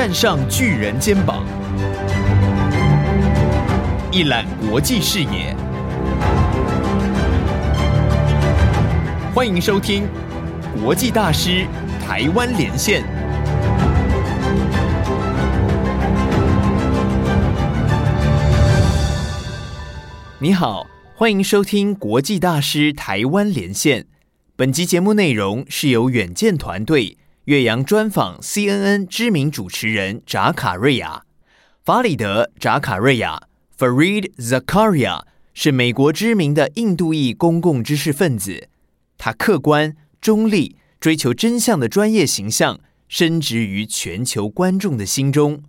站上巨人肩膀，一览国际视野。欢迎收听《国际大师台湾连线》。你好，欢迎收听《国际大师台湾连线》。本集节目内容是由远见团队岳阳专访 CNN 知名主持人扎卡瑞亚法里德扎卡瑞亚 Farid Zakaria 是美国知名的印度裔公共知识分子，他客观中立、追求真相的专业形象深植于全球观众的心中。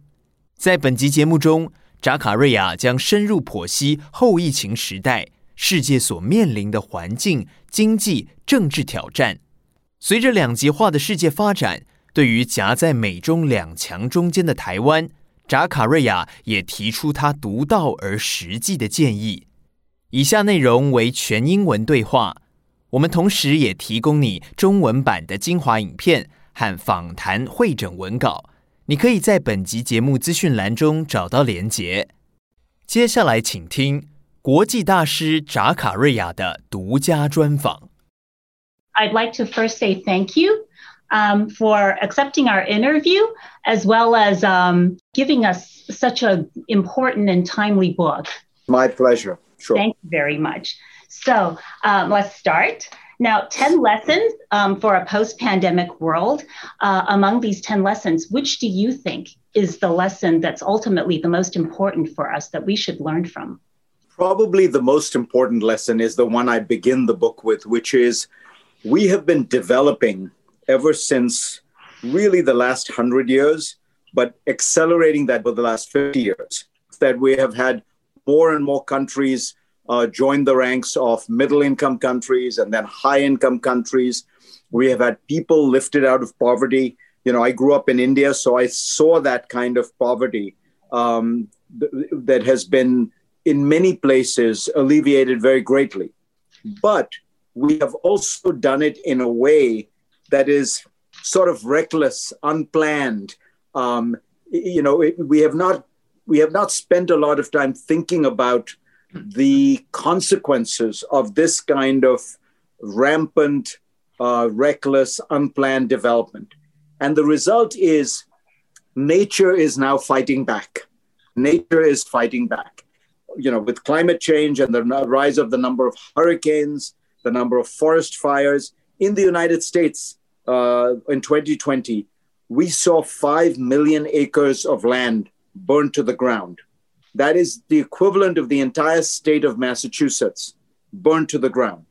在本集节目中。扎卡瑞亚将深入剖析后疫情时代世界所面临的环境、经济、政治挑战。随着两极化的世界发展，对于夹在美中两强中间的台湾，扎卡瑞亚也提出他独到而实际的建议。以下内容为全英文对话，我们同时也提供你中文版的精华影片和访谈会诊文稿。你可以在本集节目资讯栏中找到连结。接下来，请听国际大师扎卡瑞亚的独家专访。I'd like to first say thank you um, for accepting our interview, as well as um, giving us such an important and timely book. My pleasure. Sure. Thank you very much. So um, let's start. Now, 10 lessons um, for a post pandemic world. Uh, among these 10 lessons, which do you think is the lesson that's ultimately the most important for us that we should learn from? Probably the most important lesson is the one I begin the book with, which is we have been developing ever since really the last 100 years, but accelerating that for the last 50 years. That we have had more and more countries uh, joined the ranks of middle income countries and then high income countries. We have had people lifted out of poverty. You know, I grew up in India, so I saw that kind of poverty um, th- that has been in many places alleviated very greatly. But we have also done it in a way that is sort of reckless, unplanned. Um, you know, it, we have not we have not spent a lot of time thinking about the consequences of this kind of rampant, uh, reckless, unplanned development. And the result is nature is now fighting back. Nature is fighting back. You know, with climate change and the rise of the number of hurricanes, the number of forest fires in the United States uh, in 2020, we saw 5 million acres of land burned to the ground. That is the equivalent of the entire state of Massachusetts burned to the ground.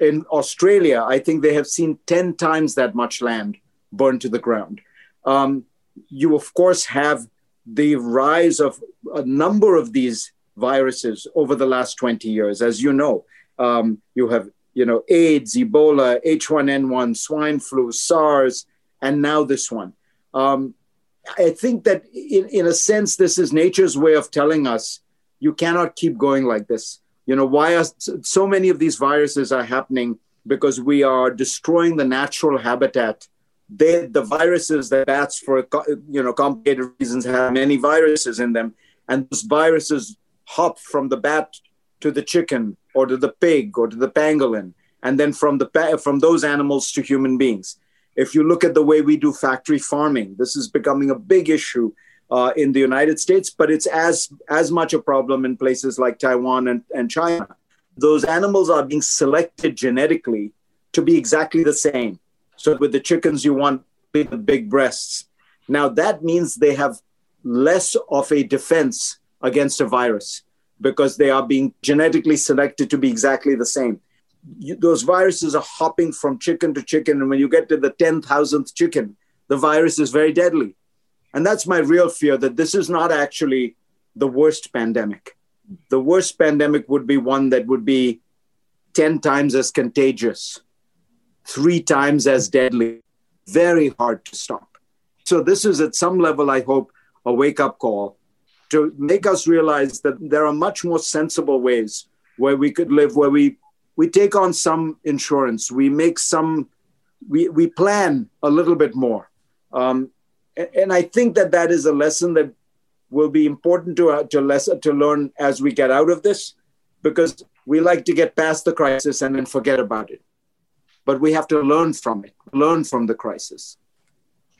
In Australia, I think they have seen 10 times that much land burned to the ground. Um, you, of course, have the rise of a number of these viruses over the last 20 years. As you know, um, you have you know, AIDS, Ebola, H1N1, swine flu, SARS, and now this one. Um, I think that in, in a sense, this is nature's way of telling us you cannot keep going like this. You know, why are so many of these viruses are happening? Because we are destroying the natural habitat. They, the viruses that bats, for you know complicated reasons, have many viruses in them, and those viruses hop from the bat to the chicken or to the pig or to the pangolin, and then from the from those animals to human beings. If you look at the way we do factory farming, this is becoming a big issue uh, in the United States, but it's as, as much a problem in places like Taiwan and, and China. Those animals are being selected genetically to be exactly the same. So with the chickens, you want big, big breasts. Now that means they have less of a defense against a virus because they are being genetically selected to be exactly the same you, those viruses are hopping from chicken to chicken. And when you get to the 10,000th chicken, the virus is very deadly. And that's my real fear that this is not actually the worst pandemic. The worst pandemic would be one that would be 10 times as contagious, three times as deadly, very hard to stop. So, this is at some level, I hope, a wake up call to make us realize that there are much more sensible ways where we could live, where we we take on some insurance, we make some, we, we plan a little bit more. Um, and I think that that is a lesson that will be important to uh, to lesson to learn as we get out of this, because we like to get past the crisis and then forget about it, but we have to learn from it, learn from the crisis.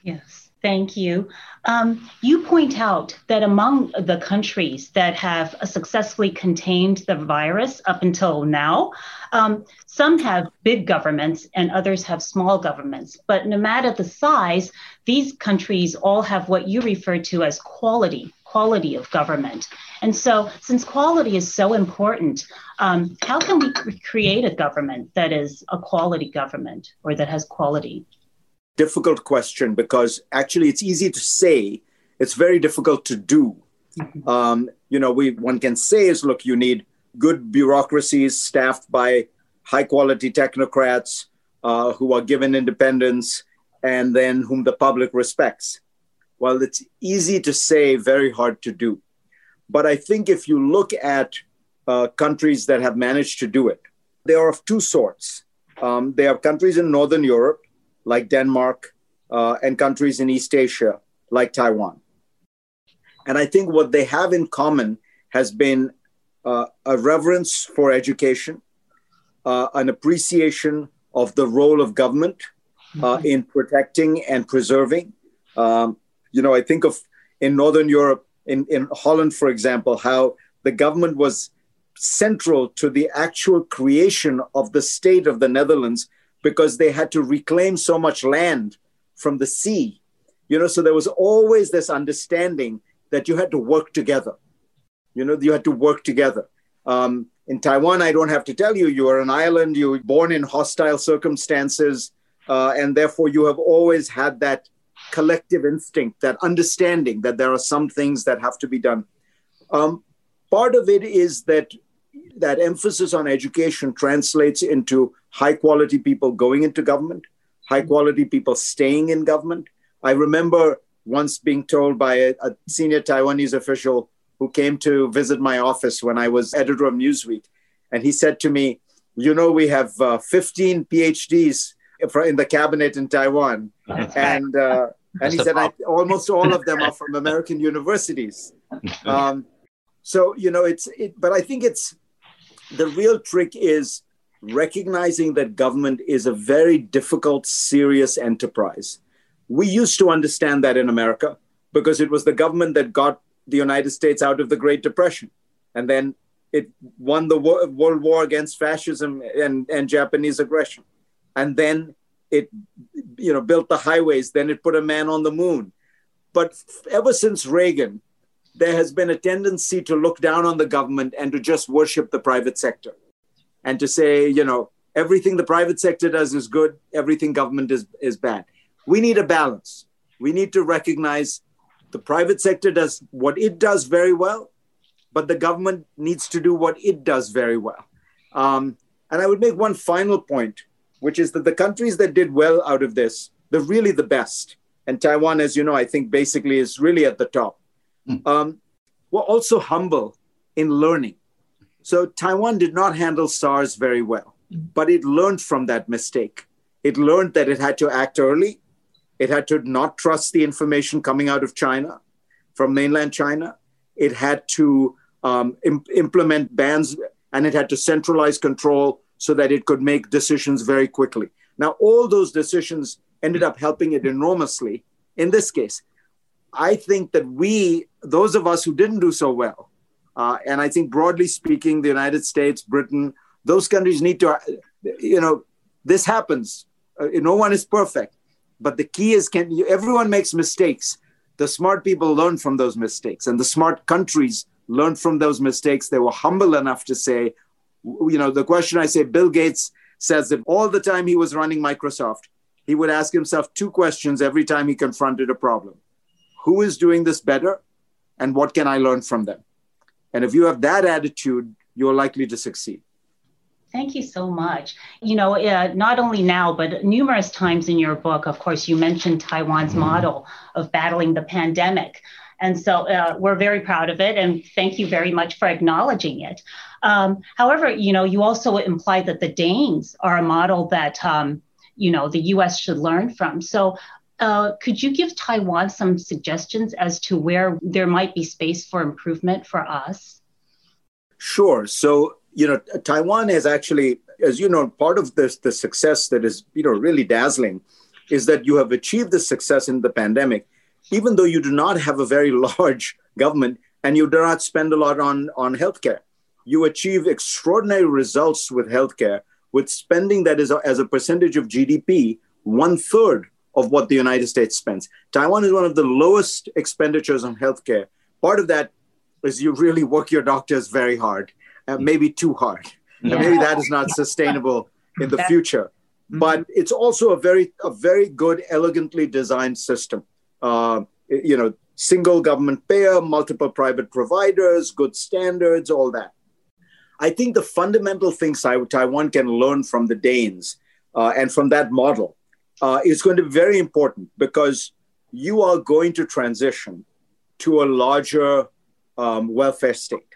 Yes. Thank you. Um, you point out that among the countries that have successfully contained the virus up until now, um, some have big governments and others have small governments. But no matter the size, these countries all have what you refer to as quality, quality of government. And so, since quality is so important, um, how can we create a government that is a quality government or that has quality? Difficult question because actually it's easy to say, it's very difficult to do. Mm-hmm. Um, you know, we one can say is look, you need good bureaucracies staffed by high quality technocrats uh, who are given independence and then whom the public respects. Well, it's easy to say, very hard to do. But I think if you look at uh, countries that have managed to do it, they are of two sorts. Um, they are countries in Northern Europe like Denmark, uh, and countries in East Asia like Taiwan. And I think what they have in common has been uh, a reverence for education, uh, an appreciation of the role of government uh, mm-hmm. in protecting and preserving. Um, you know, I think of in Northern Europe, in, in Holland, for example, how the government was central to the actual creation of the state of the Netherlands because they had to reclaim so much land from the sea. You know, so there was always this understanding that you had to work together. You know, you had to work together. Um, in Taiwan, I don't have to tell you, you are an island, you were born in hostile circumstances, uh, and therefore you have always had that collective instinct, that understanding that there are some things that have to be done. Um, part of it is that that emphasis on education translates into high quality people going into government, high quality people staying in government. I remember once being told by a, a, senior Taiwanese official who came to visit my office when I was editor of Newsweek. And he said to me, You know, we have uh, 15 PhDs in the cabinet in Taiwan. and uh, and he said, almost all of them are from American universities. Um, so, you know, it's, it, but I think it's, the real trick is recognizing that government is a very difficult, serious enterprise. We used to understand that in America because it was the government that got the United States out of the Great Depression. And then it won the World War against fascism and, and Japanese aggression. And then it you know, built the highways, then it put a man on the moon. But ever since Reagan, there has been a tendency to look down on the government and to just worship the private sector and to say, you know, everything the private sector does is good, everything government is, is bad. We need a balance. We need to recognize the private sector does what it does very well, but the government needs to do what it does very well. Um, and I would make one final point, which is that the countries that did well out of this, they're really the best. And Taiwan, as you know, I think basically is really at the top. Mm. Um, were also humble in learning. So Taiwan did not handle SARS very well, but it learned from that mistake. It learned that it had to act early. It had to not trust the information coming out of China, from mainland China. It had to um, Im- implement bans and it had to centralize control so that it could make decisions very quickly. Now, all those decisions ended up helping it enormously in this case. I think that we, those of us who didn't do so well, uh, and I think broadly speaking, the United States, Britain, those countries need to, you know, this happens. Uh, no one is perfect, but the key is can you, everyone makes mistakes. The smart people learn from those mistakes, and the smart countries learn from those mistakes. They were humble enough to say, you know, the question I say, Bill Gates says that all the time he was running Microsoft, he would ask himself two questions every time he confronted a problem Who is doing this better? And what can I learn from them? And if you have that attitude, you're likely to succeed. Thank you so much. You know, uh, not only now, but numerous times in your book, of course, you mentioned Taiwan's mm-hmm. model of battling the pandemic. And so uh, we're very proud of it. And thank you very much for acknowledging it. Um, however, you know, you also imply that the Danes are a model that, um, you know, the US should learn from. So uh, could you give Taiwan some suggestions as to where there might be space for improvement for us? Sure. So, you know, Taiwan is actually, as you know, part of this the success that is, you know, really dazzling is that you have achieved the success in the pandemic, even though you do not have a very large government and you do not spend a lot on, on healthcare. You achieve extraordinary results with healthcare with spending that is as a percentage of GDP, one third of what the United States spends. Taiwan is one of the lowest expenditures on healthcare. Part of that is you really work your doctors very hard, uh, maybe too hard. Yeah. And maybe that is not sustainable in the future. Mm-hmm. But it's also a very, a very good, elegantly designed system. Uh, you know, single government payer, multiple private providers, good standards, all that. I think the fundamental things Taiwan can learn from the Danes uh, and from that model uh, is going to be very important because you are going to transition to a larger um, welfare state.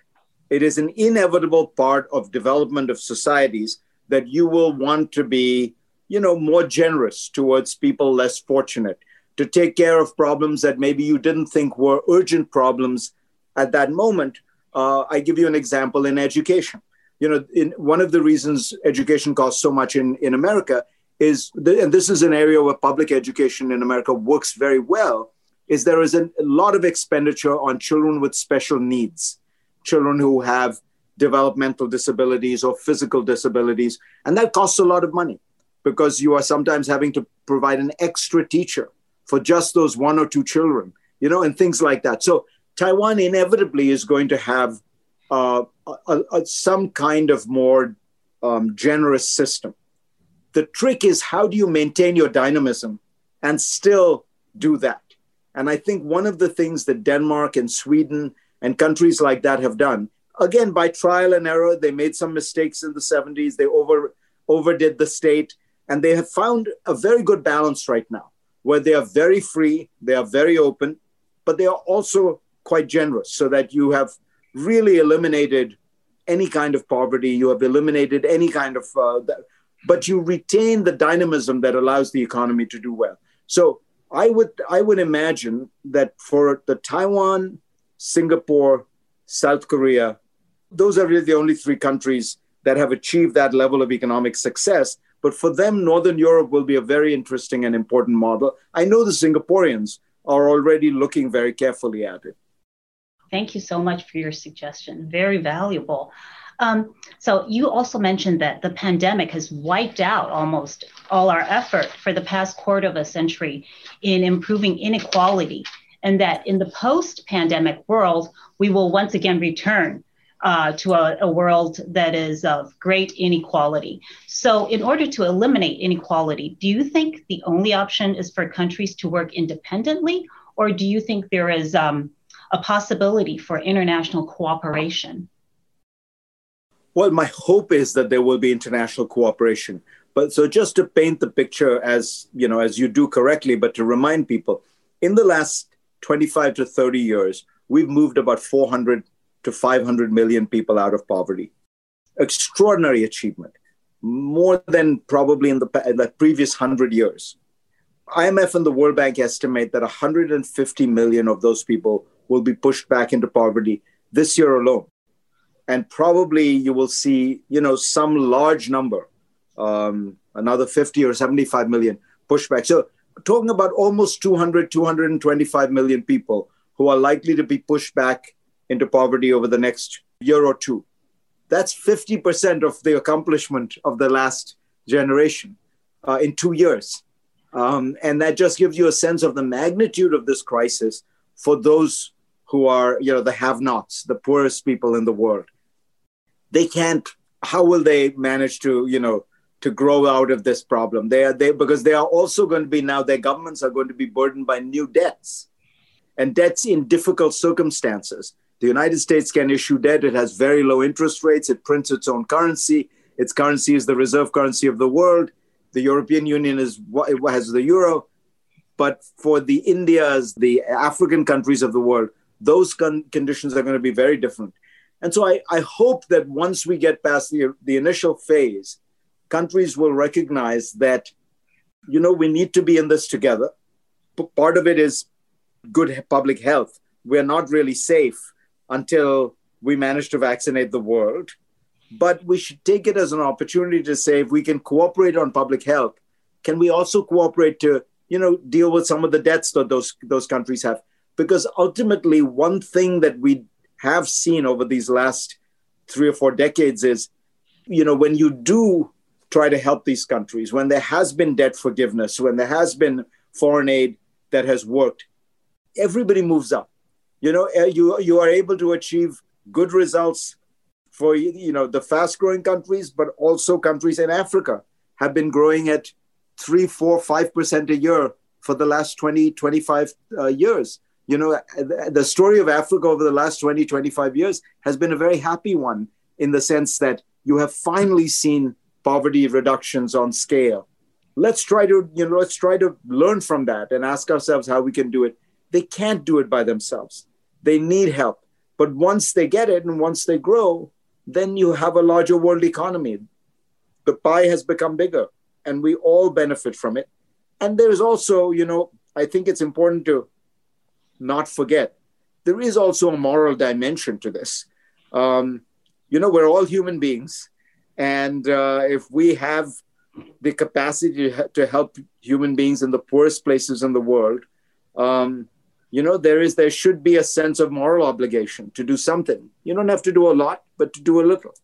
It is an inevitable part of development of societies that you will want to be, you know, more generous towards people less fortunate, to take care of problems that maybe you didn't think were urgent problems at that moment, uh, I give you an example in education. You know, in one of the reasons education costs so much in, in America is, and this is an area where public education in America works very well, is there is a, a lot of expenditure on children with special needs, children who have developmental disabilities or physical disabilities. And that costs a lot of money because you are sometimes having to provide an extra teacher for just those one or two children, you know, and things like that. So Taiwan inevitably is going to have uh, a, a, some kind of more um, generous system. The trick is how do you maintain your dynamism and still do that? And I think one of the things that Denmark and Sweden and countries like that have done, again, by trial and error, they made some mistakes in the 70s, they over, overdid the state, and they have found a very good balance right now where they are very free, they are very open, but they are also quite generous so that you have really eliminated any kind of poverty, you have eliminated any kind of, uh, but you retain the dynamism that allows the economy to do well. So I would I would imagine that for the Taiwan, Singapore, South Korea, those are really the only three countries that have achieved that level of economic success. But for them, Northern Europe will be a very interesting and important model. I know the Singaporeans are already looking very carefully at it. Thank you so much for your suggestion. Very valuable. Um, so you also mentioned that the pandemic has wiped out almost all our effort for the past quarter of a century in improving inequality, and that in the post-pandemic world, we will once again return uh, to a, a, world that is of great inequality. So, in order to eliminate inequality, do you think the only option is for countries to work independently, or do you think there is um, a possibility for international cooperation? Well, my hope is that there will be international cooperation. But so just to paint the picture as, you know, as you do correctly, but to remind people, in the last 25 to 30 years, we've moved about 400 to 500 million people out of poverty. Extraordinary achievement, more than probably in the, in the previous 100 years. IMF and the World Bank estimate that 150 million of those people will be pushed back into poverty this year alone. And probably you will see, you know, some large number, um, another 50 or 75 million pushback. So talking about almost 200, 225 million people who are likely to be pushed back into poverty over the next year or two. That's 50% of the accomplishment of the last generation uh, in two years. Um, and that just gives you a sense of the magnitude of this crisis for those who are, you know, the have nots, the poorest people in the world. They can't, how will they manage to, you know, to grow out of this problem? They are they because they are also going to be now, their governments are going to be burdened by new debts and debts in difficult circumstances. The United States can issue debt. It has very low interest rates. It prints its own currency. Its currency is the reserve currency of the world. The European Union is has the euro. But for the Indias, the African countries of the world, those con- conditions are going to be very different. And so I, I hope that once we get past the, the initial phase, countries will recognize that, you know, we need to be in this together. part of it is good public health. We're not really safe until we manage to vaccinate the world. But we should take it as an opportunity to say if we can cooperate on public health, can we also cooperate to you know deal with some of the debts that those those countries have? Because ultimately, one thing that we have seen over these last three or four decades is, you know, when you do try to help these countries, when there has been debt forgiveness, when there has been foreign aid that has worked, everybody moves up. You know, eh, you you are able to achieve good results for you know the fast growing countries, but also countries in Africa have been growing at three, four, five percent a year for the last 20, 25 uh, years. You know, the story of Africa over the last 20, 25 years has been a very happy one in the sense that you have finally seen poverty reductions on scale. Let's try to, you know, let's try to learn from that and ask ourselves how we can do it. They can't do it by themselves. They need help. But once they get it and once they grow, then you have a larger world economy. The pie has become bigger and we all benefit from it. And there's also, you know, I think it's important to not forget there is also a moral dimension to this. Um, you know, we're all human beings. And uh, if we have the capacity to help human beings in the poorest places in the world, um, you know there is there should be a sense of moral obligation to do something you don't have to do a lot but to do a little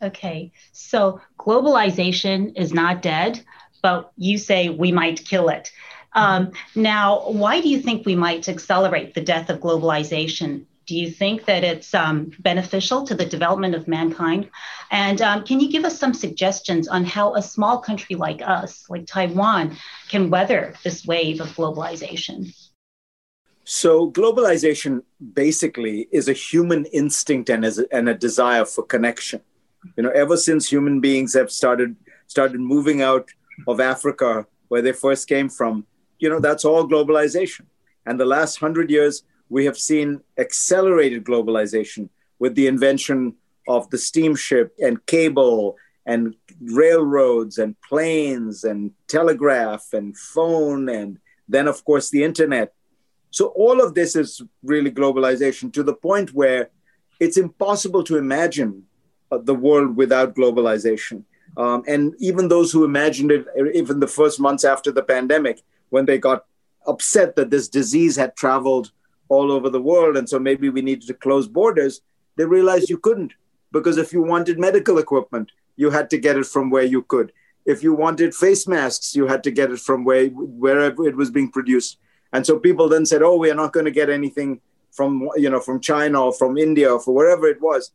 okay so globalization is not dead but you say we might kill it um, now why do you think we might accelerate the death of globalization do you think that it's um, beneficial to the development of mankind? And um, can you give us some suggestions on how a small country like us, like Taiwan, can weather this wave of globalization? So, globalization basically is a human instinct and, a, and a desire for connection. You know, ever since human beings have started started moving out of Africa, where they first came from, you know, that's all globalization. And the last hundred years, we have seen accelerated globalization with the invention of the steamship and cable and railroads and planes and telegraph and phone and then of course the internet so all of this is really globalization to the point where it's impossible to imagine uh, the world without globalization. Um, and even those who imagined it, even the first months after the pandemic, when they got upset that this disease had traveled all over the world, and so maybe we needed to close borders, they realized you couldn't. Because if you wanted medical equipment, you had to get it from where you could. If you wanted face masks, you had to get it from where, wherever it was being produced. And so people then said, "Oh, we are not going to get anything from you know from China or from India or for wherever it was."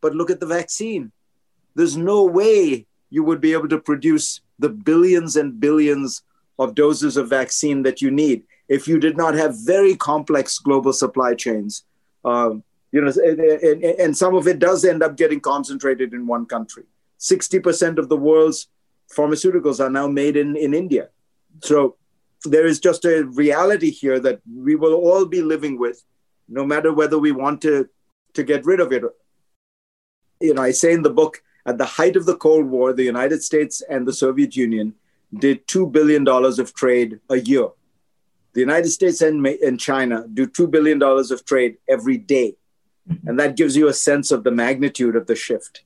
But look at the vaccine. There's no way you would be able to produce the billions and billions of doses of vaccine that you need if you did not have very complex global supply chains. Um, you know, and, and some of it does end up getting concentrated in one country. 60% of the world's pharmaceuticals are now made in, in India. So there is just a reality here that we will all be living with, no matter whether we want to, to get rid of it. You know, I say in the book, at the height of the Cold War, the United States and the Soviet Union did $2 billion of trade a year. The United States and, and China do $2 billion of trade every day. And that gives you a sense of the magnitude of the shift.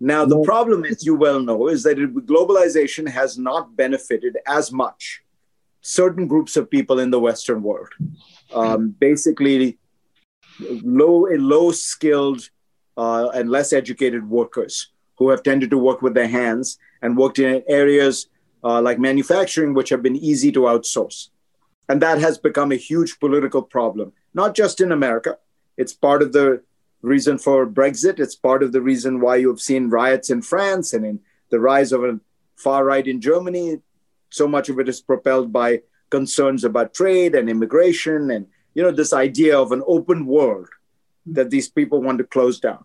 Now, the problem, as you well know, is that globalization has not benefited as much certain groups of people in the Western world, um, basically low low skilled uh, and less educated workers who have tended to work with their hands and worked in areas uh, like manufacturing, which have been easy to outsource. And that has become a huge political problem, not just in America. It's part of the reason for Brexit. It's part of the reason why you've seen riots in France and in the rise of a far right in Germany so much of it is propelled by concerns about trade and immigration and you know this idea of an open world that these people want to close down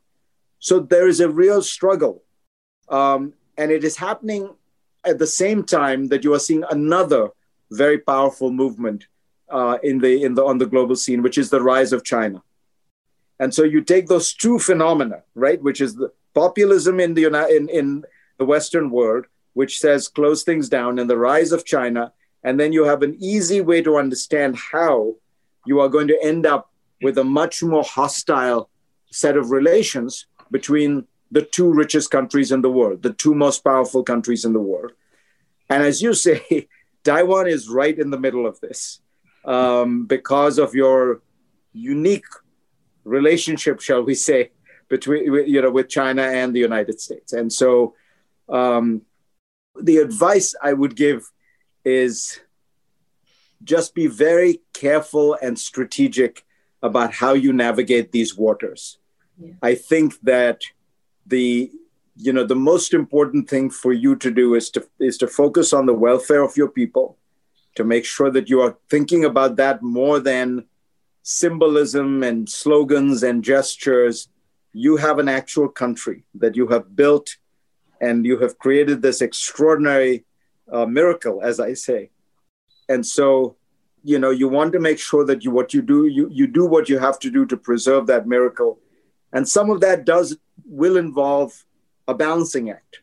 so there is a real struggle um, and it is happening at the same time that you are seeing another very powerful movement uh, in the in the on the global scene which is the rise of china. And so you take those two phenomena right which is the populism in the in, in the western world which says close things down, and the rise of China And then you have an easy way to understand how you are going to end up with a much more hostile set of relations between the two richest countries in the world, the two most powerful countries in the world. And as you say, Taiwan is right in the middle of this um, because of your unique relationship, shall we say, between you know with China and the United States. And so, um, the advice I would give is just be very careful and strategic about how you navigate these waters. Yeah. I think that the you know the most important thing for you to do is to is to focus on the welfare of your people to make sure that you are thinking about that more than symbolism and slogans and gestures. You have an actual country that you have built and you have created this extraordinary uh, miracle as i say. And so you know you want to make sure that you what you do you you do what you have to do to preserve that miracle and some of that does will involve a balancing act.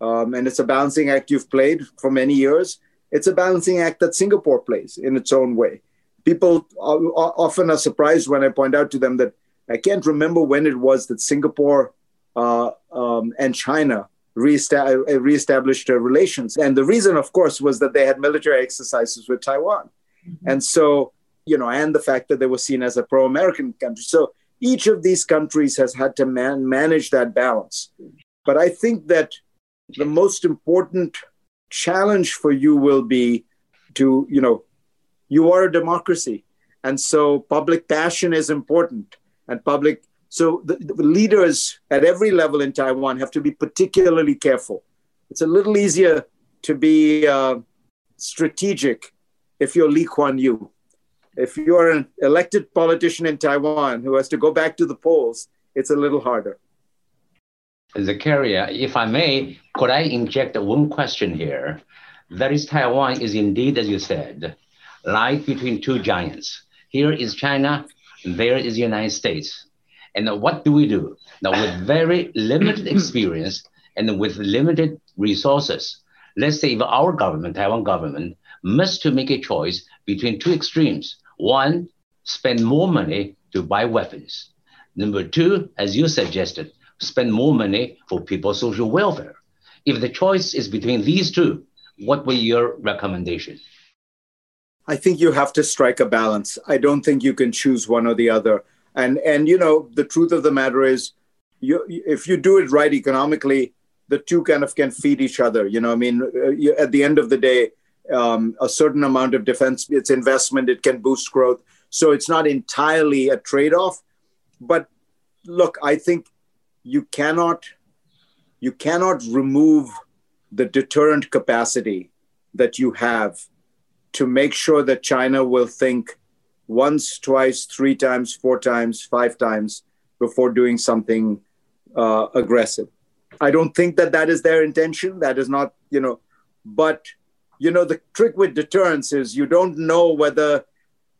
Um, and it's a balancing act you've played for many years. It's a balancing act that singapore plays in its own way. People often are surprised when i point out to them that i can't remember when it was that singapore uh, um, and china reestablished their relations. And the reason of course was that they had military exercises with taiwan. Mm-hmm. And so, you know, and the fact that they were seen as a pro American country. So each of these countries has had to man- manage that balance. But I think that the most important challenge for you will be to, you know, you are a democracy. And so public passion is important and public. So the, the leaders at every level in Taiwan have to be particularly careful. It's a little easier to be uh, strategic if you're Lee Kuan Yew. If you're an elected politician in Taiwan who has to go back to the polls, it's a little harder. Zakaria, if I may, could I inject one question here? That is, Taiwan is indeed, as you said, life between two giants. Here is China, there is the United States. And what do we do? Now, with very limited experience and with limited resources, let's say if our government, Taiwan government, must to make a choice between two extremes. One, spend more money to buy weapons. Number two, as you suggested, spend more money for people's social welfare. If the choice is between these two, what will your recommendation? I think you have to strike a balance. I don't think you can choose one or the other. And and you know the truth of the matter is, you if you do it right economically, the two kind of can feed each other. You know, I mean, uh, at the end of the day, um, a certain amount of defense, it's investment, it can boost growth. So it's not entirely a trade off. But look, I think you cannot you cannot remove the deterrent capacity that you have to make sure that China will think once, twice, three times, four times, five times before doing something uh, aggressive. I don't think that that is their intention. That is not, you know, but you know, the trick with deterrence is you don't know whether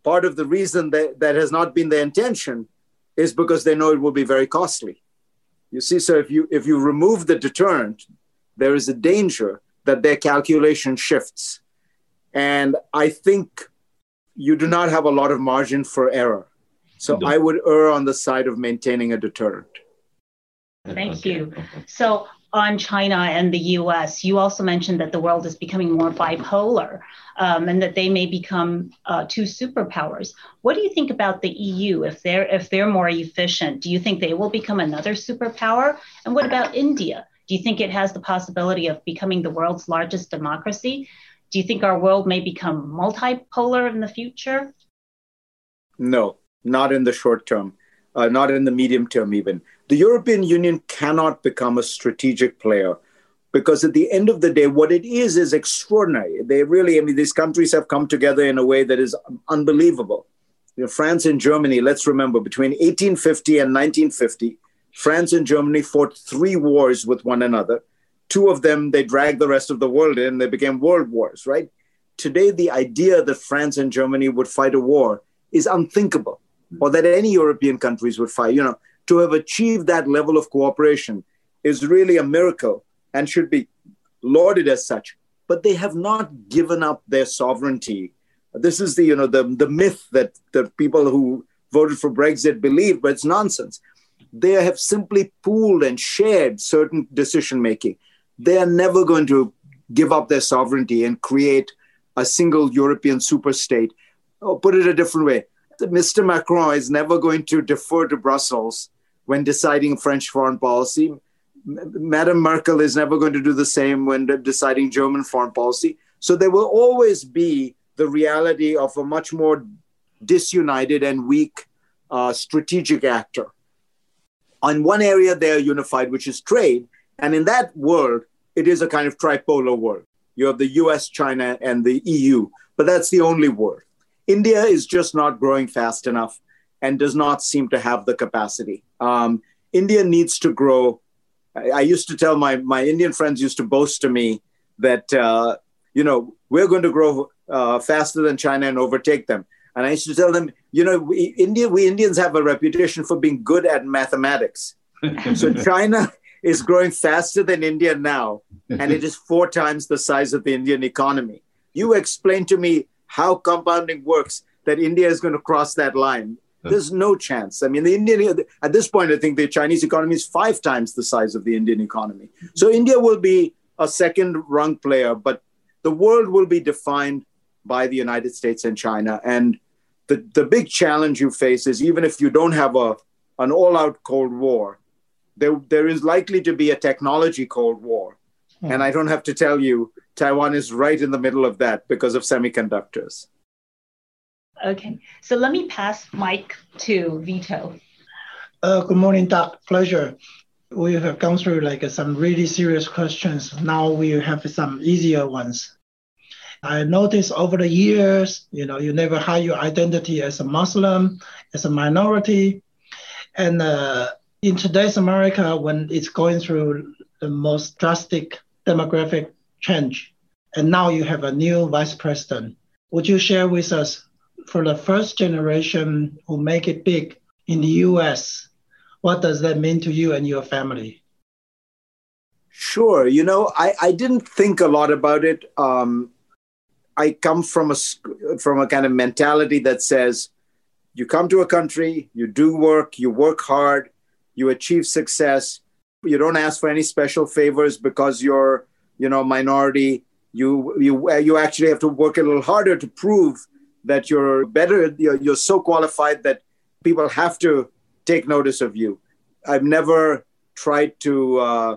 part of the reason that that has not been their intention is because they know it will be very costly. You see, so if you if you remove the deterrent, there is a danger that their calculation shifts. And I think you do not have a lot of margin for error. So I would err on the side of maintaining a deterrent. Thank you. So on China and the US, you also mentioned that the world is becoming more bipolar um, and that they may become uh, two superpowers. What do you think about the EU if they're if they're more efficient? Do you think they will become another superpower? And what about India? Do you think it has the possibility of becoming the world's largest democracy? Do you think our world may become multipolar in the future? No, not in the short term, uh, not in the medium term, even the European Union cannot become a strategic player because at the end of the day, what it is is extraordinary. They really, I mean, these countries have come together in a way that is unbelievable. You know, France and Germany, let's remember, between 1850 and 1950, France and Germany fought three wars with one another. Two of them, they dragged the rest of the world in, they became world wars, right? Today, the idea that France and Germany would fight a war is unthinkable, or that any European countries would fight. You know, to have achieved that level of cooperation is really a miracle and should be lauded as such. but they have not given up their sovereignty. This is the you know the the myth that the people who voted for Brexit believe, but it's nonsense. They have simply pooled and shared certain decision making. They are never going to give up their sovereignty and create a single European superstate. Or put it a different way, Mr. Macron is never going to defer to Brussels when deciding French foreign policy. Madame Merkel is never going to do the same when deciding German foreign policy. So there will always be the reality of a much more disunited and weak uh, strategic actor. On one area, they are unified, which is trade. And in that world, it is a kind of tripolar world. You have the US, China, and the EU, but that's the only world. India is just not growing fast enough and does not seem to have the capacity. Um, India needs to grow I, I used to tell my my Indian friends used to boast to me that uh, you know we're going to grow uh, faster than China and overtake them. And I used to tell them, you know, we, India, we Indians have a reputation for being good at mathematics. so China is growing faster than India now, and it is four times the size of the Indian economy. You explain to me how compounding works that India is going to cross that line. There's no chance. I mean, the Indian at this point, I think the Chinese economy is five times the size of the Indian economy. So India will be a second rung player, but the world will be defined by the United States and China. And the, the big challenge you face is even if you don't have a an all-out Cold War, there, there is likely to be a technology Cold War. Hmm. And I don't have to tell you, Taiwan is right in the middle of that because of semiconductors. Okay, so let me pass mic to Vito. Uh, good morning, Doc. Pleasure. We have gone through like some really serious questions. Now we have some easier ones. I noticed over the years, you know, you never hide your identity as a Muslim, as a minority. And uh, in today's America, when it's going through the most drastic demographic change, and now you have a new vice president, would you share with us for the first generation who make it big in the US, what does that mean to you and your family? Sure. You know, I, I didn't think a lot about it. Um, I come from a from a kind of mentality that says you come to a country, you do work, you work hard, you achieve success. You don't ask for any special favors because you're, you know, minority. You you you actually have to work a little harder to prove that you're better, you're, you're so qualified that people have to take notice of you. I've never tried to uh,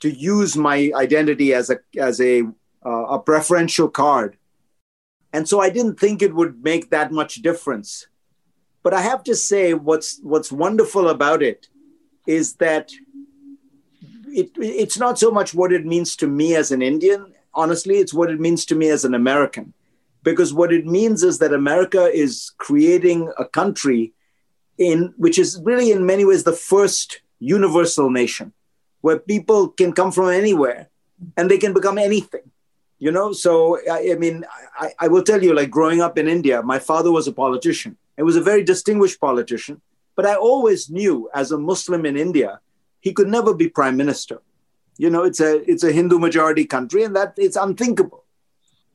to use my identity as a as a uh, a preferential card, and so I didn't think it would make that much difference. But I have to say, what's what's wonderful about it is that it, it's not so much what it means to me as an Indian. Honestly, it's what it means to me as an American because what it means is that America is creating a country in which is really in many ways the first universal nation where people can come from anywhere and they can become anything you know? So i, I mean I, I, will tell you like growing up in india my father was a politician. He was a very distinguished politician but i always knew as a muslim in india he could never be prime minister. You know it's a it's a hindu majority country and that it's unthinkable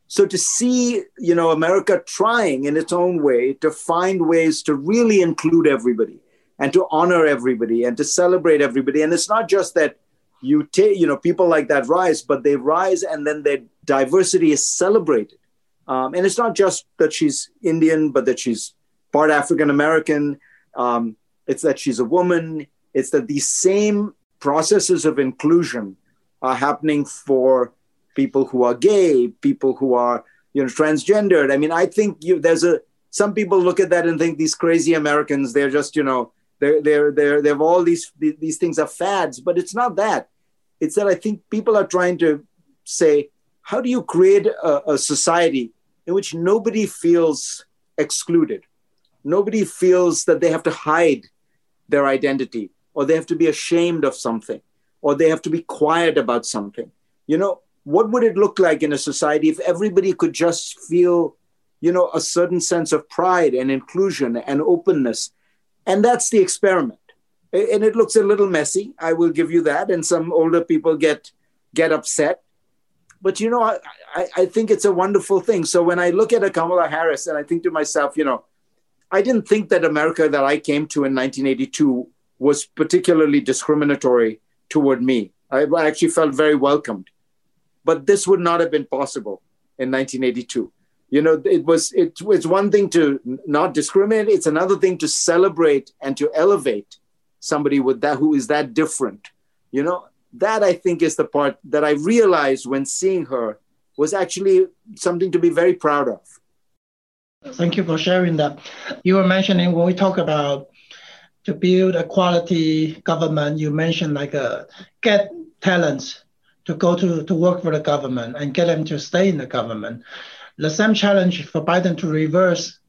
so to see, you know, America trying in its own way to find ways to really include everybody and to honor everybody and to celebrate everybody. And it's not just that you take, you know, people like that rise, but they rise and then their diversity is celebrated. Um, and it's not just that she's Indian, but that she's part African American. Um, it's that she's a woman. It's that these same processes of inclusion are happening for people who are gay, people who are you know transgendered. I mean, I think you, there's a some people look at that and think these crazy Americans, they're just you know they're they're they're they've all these these things are fads, but it's not that. It's that I think people are trying to say, how do you create a, a society in which nobody feels excluded, nobody feels that they have to hide their identity or they have to be ashamed of something or they have to be quiet about something. You know, what would it look like in a society if everybody could just feel you know a certain sense of pride and inclusion and openness and that's the experiment and it looks a little messy i will give you that and some older people get get upset but you know, I, I, I think it's a wonderful thing. So when I look at a Kamala Harris and I think to myself, you know, I didn't think that America that I came to in 1982 was particularly discriminatory toward me. I actually felt very welcomed. But this would not have been possible in 1982. You know, it was it, it's one thing to not discriminate, it's another thing to celebrate and to elevate somebody with that who is that different. You know, that I think is the part that I realized when seeing her was actually something to be very proud of. Thank you for sharing that. You were mentioning when we talk about to build a quality government, you mentioned like a get talents to go to, to work for the government and get them to stay in the government. The same challenge for Biden to reverse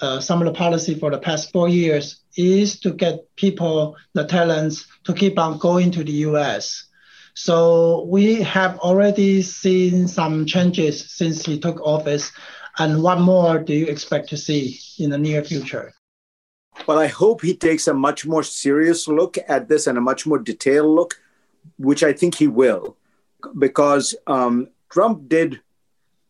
uh, some of the policy for the past four years is to get people, the talents, to keep on going to the US. So we have already seen some changes since he took office. And what more do you expect to see in the near future? Well, I hope he takes a much more serious look at this and a much more detailed look, which I think he will, because um, Trump did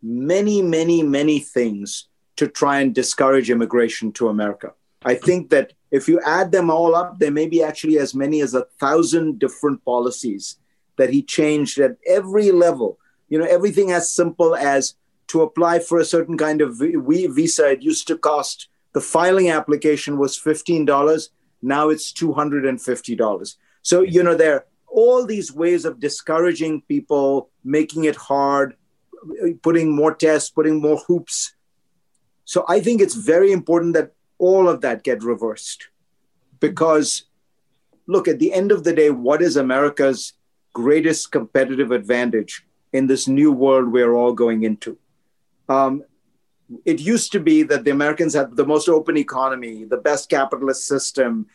many, many, many things to try and discourage immigration to America. I think that if you add them all up, there may be actually as many as a thousand different policies that he changed at every level. You know, everything as simple as to apply for a certain kind of visa, it used to cost the filing application was $15. Now it's $250. So, you know, there all these ways of discouraging people, making it hard, putting more tests, putting more hoops. So I think it's very important that all of that get reversed. Because, look, at the end of the day, what is America's greatest competitive advantage in this new world we're all going into? Um, it used to be that the Americans had the most open economy, the best capitalist system.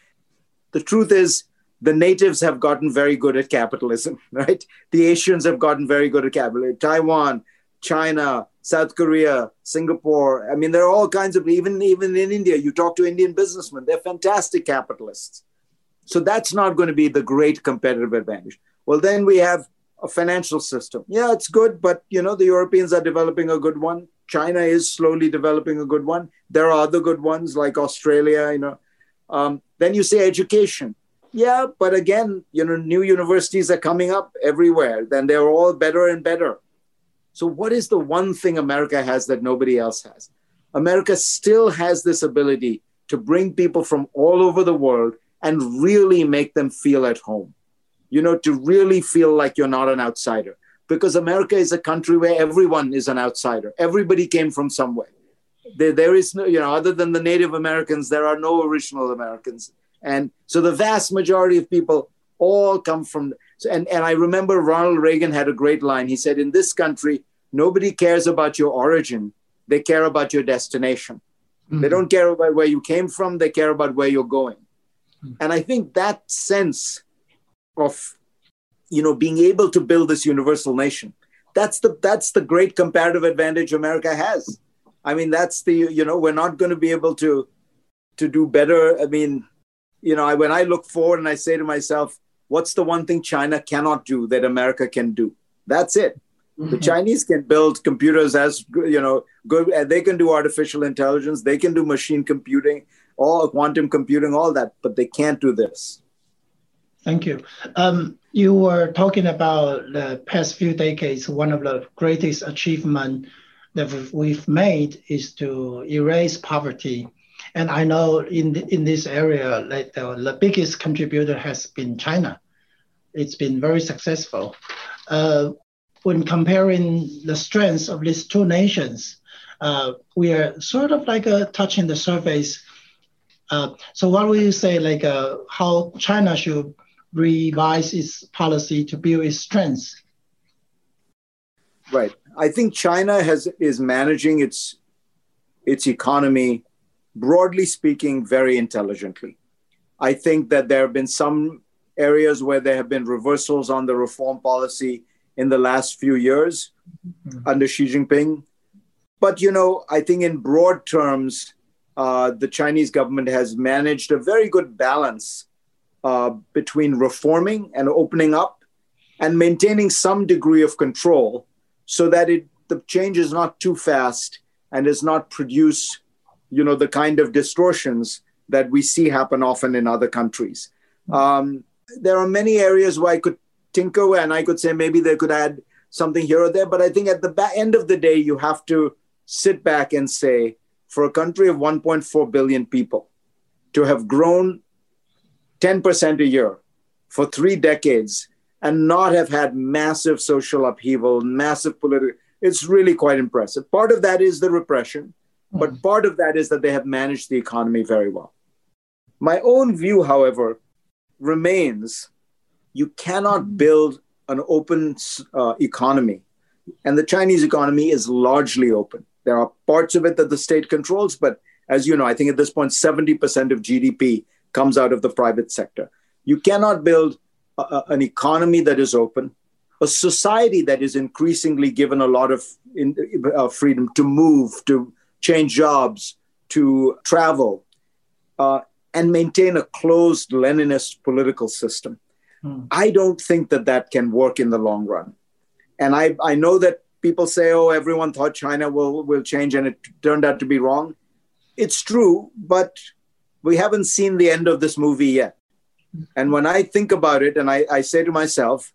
The truth is, the natives have gotten very good at capitalism, right? The Asians have gotten very good at capitalism. Taiwan, China, South Korea, Singapore. I mean, there are all kinds of even even in India. You talk to Indian businessmen; they're fantastic capitalists. So that's not going to be the great competitive advantage. Well, then we have a financial system. Yeah, it's good, but you know the Europeans are developing a good one. China is slowly developing a good one. There are other good ones like Australia, you know. Um, then you say education. Yeah, but again, you know, new universities are coming up everywhere. Then they're all better and better. So, what is the one thing America has that nobody else has? America still has this ability to bring people from all over the world and really make them feel at home. You know, to really feel like you're not an outsider because America is a country where everyone is an outsider. Everybody came from somewhere. There, there is no, you know, other than the Native Americans, there are no original Americans. And so the vast majority of people all come from, and, and I remember Ronald Reagan had a great line. He said, In this country, nobody cares about your origin, they care about your destination. Mm-hmm. They don't care about where you came from, they care about where you're going. Mm-hmm. And I think that sense of you know, being able to build this universal nation. That's the that's the great comparative advantage America has. I mean, that's the you know, we're not going to be able to to do better. I mean, you know, I, when I look forward and I say to myself, what's the one thing China cannot do that America can do? That's it. Mm-hmm. The Chinese can build computers as you know, good. They can do artificial intelligence. They can do machine computing, all quantum computing, all that, but they can't do this. Thank you. Um, you were talking about the past few decades. One of the greatest achievements that we've made is to erase poverty. And I know in the, in this area, like the, the biggest contributor has been China. It's been very successful. Uh, when comparing the strengths of these two nations, uh, we are sort of like uh, touching the surface. Uh, so what will you say, like uh, how China should revise its policy to build its strengths. Right. I think China has is managing its its economy, broadly speaking, very intelligently. I think that there have been some areas where there have been reversals on the reform policy in the last few years mm-hmm. under Xi Jinping. But you know, I think in broad terms, uh, the Chinese government has managed a very good balance uh, between reforming and opening up and maintaining some degree of control so that it the change is not too fast and does not produce, you know, the kind of distortions that we see happen often in other countries. Um, there are many areas where I could tinker and I could say maybe they could add something here or there, but I think at the back end of the day, you have to sit back and say, for a country of 1.4 billion people to have grown 10% a year for three decades and not have had massive social upheaval, massive political, it's really quite impressive. Part of that is the repression, but hmm. part of that is that they have managed the economy very well. My own view, however, remains you cannot build an open uh, economy. And the Chinese economy is largely open. There are parts of it that the state controls, but as you know, I think at this point, 70% of GDP comes out of the private sector. You cannot build a, an economy that is open, a society that is increasingly given a lot of in, uh, freedom to move, to change jobs, to travel, uh, and maintain a closed Leninist political system. Hmm. I don't think that that can work in the long run. And I, I know that people say, oh, everyone thought China will, will change, and it turned out to be wrong. It's true, but we haven't seen the end of this movie yet. And when I think about it, and I, I say to myself,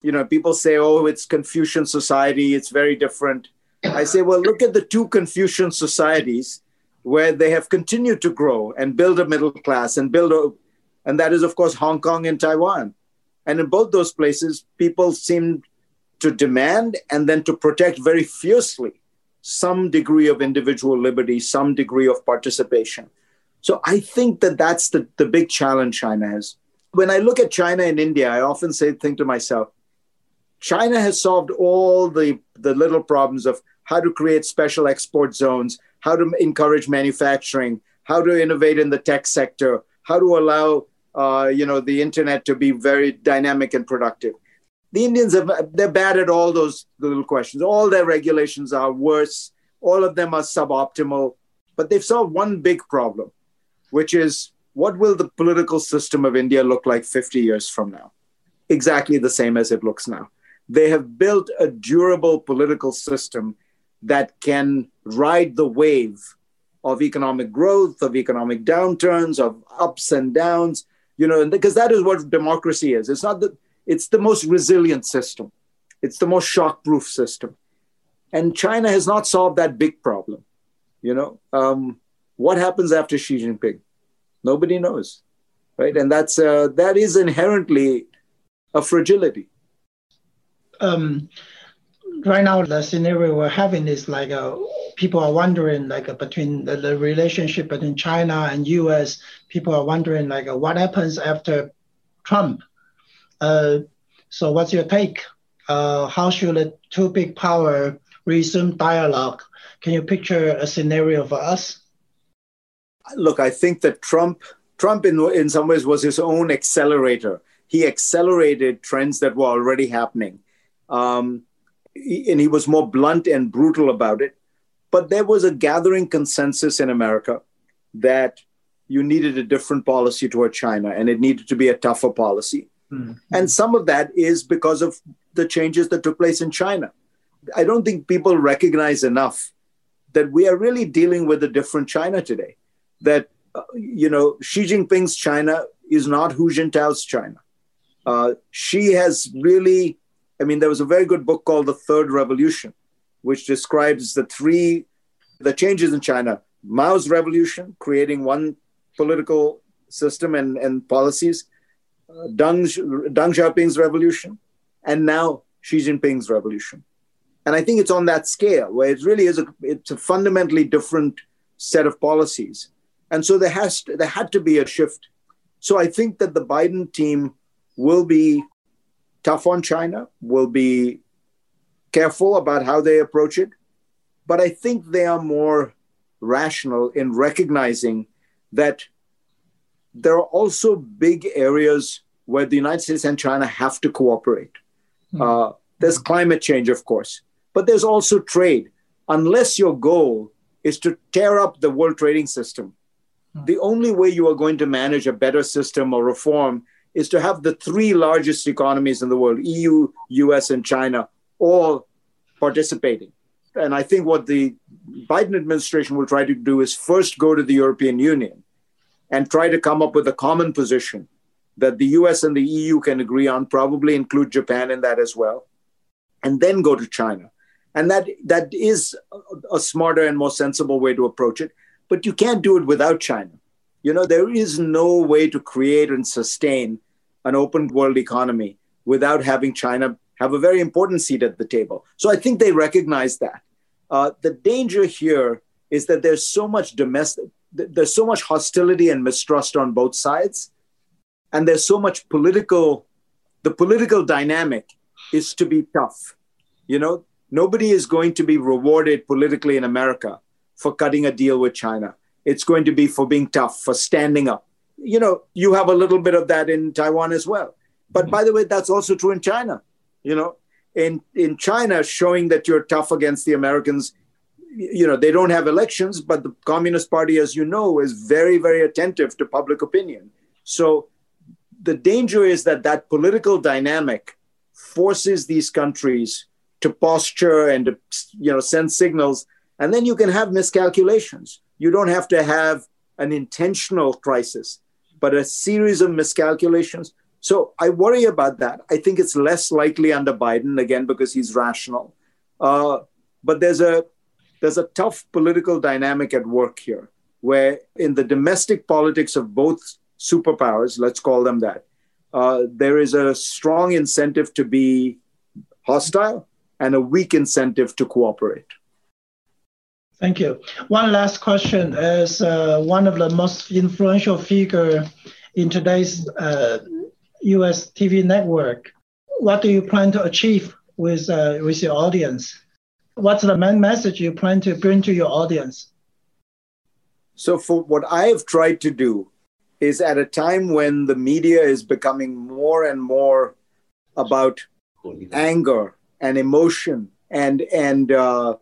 you know, people say, oh, it's Confucian society, it's very different. I say, well, look at the two Confucian societies where they have continued to grow and build a middle class and build a, and that is, of course, Hong Kong and Taiwan. And in both those places, people seem to demand and then to protect very fiercely some degree of individual liberty, some degree of participation. So I think that that's the, the big challenge China has. When I look at China and India, I often say, think to myself, China has solved all the, the little problems of how to create special export zones, how to encourage manufacturing, how to innovate in the tech sector, how to allow uh, you know the internet to be very dynamic and productive. The Indians have they're bad at all those little questions. All their regulations are worse. All of them are suboptimal. But they've solved one big problem, which is what will the political system of India look like 50 years from now? Exactly the same as it looks now. They have built a durable political system that can ride the wave of economic growth, of economic downturns, of ups and downs, you know, because that is what democracy is. It's not that it's the most resilient system. It's the most shock-proof system. And China has not solved that big problem. You know, um, what happens after Xi Jinping? Nobody knows, right? And that's uh, that is inherently a fragility um, right now the scenario we're having is like uh, people are wondering like uh, between the, the, relationship between China and U.S. People are wondering like uh, what happens after Trump. Uh, so what's your take? Uh, how should the two big power resume dialogue? Can you picture a scenario for us? Look, I think that Trump Trump in in some ways was his own accelerator. He accelerated trends that were already happening um, and he was more blunt and brutal about it. But there was a gathering consensus in America that you needed a different policy toward China and it needed to be a tougher policy. Mm-hmm. And some of that is because of the changes that took place in China. I don't think people recognize enough that we are really dealing with a different China today. That, uh, you know, Xi Jinping's China is not Hu Jintao's China. Uh, Xi has really I mean, there was a very good book called The Third Revolution, which describes the three the changes in China. Mao's revolution, creating one political system and, and policies, uh, Deng, Deng Xiaoping's revolution, and now Xi Jinping's revolution. And I think it's on that scale where it really is a it's a fundamentally different set of policies. And so there has to, there had to be a shift. So I think that the Biden team will be tough on China, will be careful about how they approach it. But I think they are more rational in recognizing that there are also big areas where the United States and China have to cooperate. Mm. Uh, there's climate change, of course, but there's also trade. Unless your goal is to tear up the world trading system, mm. the only way you are going to manage a better system or reform is to have the three largest economies in the world, EU, US, and China, all participating. And I think what the Biden administration will try to do is first go to the European Union and try to come up with a common position that the US and the EU can agree on, probably include Japan in that as well, and then go to China. And that, that is a, a smarter and more sensible way to approach it. But you can't do it without China. You know, there is no way to create and sustain an open world economy without having China have a very important seat at the table. So I think they recognize that. Uh, the danger here is that there's so much domestic, there's so much hostility and mistrust on both sides, and there's so much political. The political dynamic is to be tough. You know, nobody is going to be rewarded politically in America for cutting a deal with China. It's going to be for being tough, for standing up. You know, you have a little bit of that in Taiwan as well. But by the way, that's also true in China. You know, in in China, showing that you're tough against the Americans. You know, they don't have elections, but the Communist Party, as you know, is very, very attentive to public opinion. So the danger is that that political dynamic forces these countries to posture and to you know send signals and then you can have miscalculations you don't have to have an intentional crisis but a series of miscalculations so I worry about that. I think it's less likely under Biden again because he's rational. Uh, but there's a there's a tough political dynamic at work here, where in the domestic politics of both superpowers, let's call them that, uh, there is a strong incentive to be hostile and a weak incentive to cooperate. Thank you. One last question: As uh, one of the most influential figure in today's uh, US TV network. What do you plan to achieve with, uh, with your audience? What's the main message you plan to bring to your audience? So, for what I have tried to do is at a time when the media is becoming more and more about anger and emotion and and uh,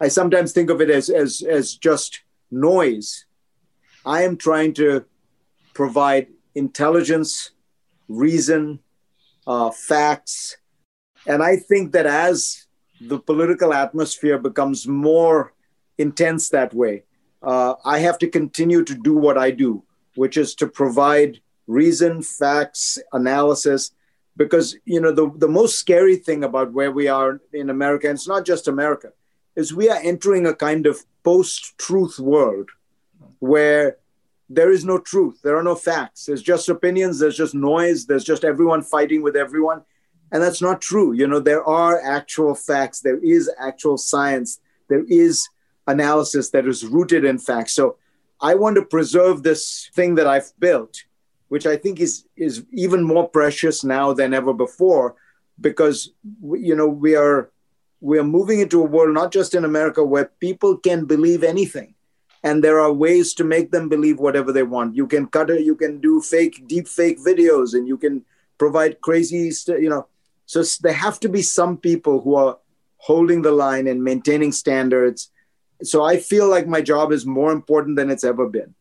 I sometimes think of it as as as just noise. I am trying to provide intelligence reason, uh, facts. And I think that as the political atmosphere becomes more intense that way, uh, I have to continue to do what I do, which is to provide reason, facts, analysis. Because you know the, the most scary thing about where we are in America, and it's not just America, is we are entering a kind of post-truth world where there is no truth. There are no facts. There's just opinions. There's just noise. There's just everyone fighting with everyone. And that's not true. You know, there are actual facts. There is actual science. There is analysis that is rooted in facts. So I want to preserve this thing that I've built, which I think is, is even more precious now than ever before, because, you know, we are, we are moving into a world, not just in America, where people can believe anything and there are ways to make them believe whatever they want. You can cut it you can do fake deep fake videos and you can provide crazy you know. So there have to be some people who are holding the line and maintaining standards. So i feel like my job is more important than it's ever been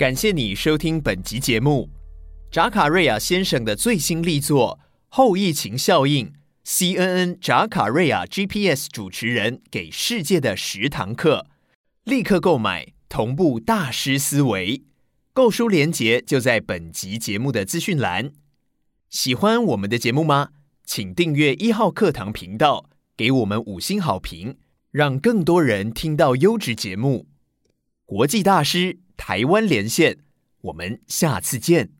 感谢你收听本集节目。扎卡瑞亚先生的最新力作后疫情效应，CNN 扎卡瑞亚 GPS 主持人给世界的十堂课，立刻购买，同步大师思维。购书链接就在本集节目的资讯栏。喜欢我们的节目吗？请订阅一号课堂频道，给我们五星好评，让更多人听到优质节目。国际大师，台湾连线，我们下次见。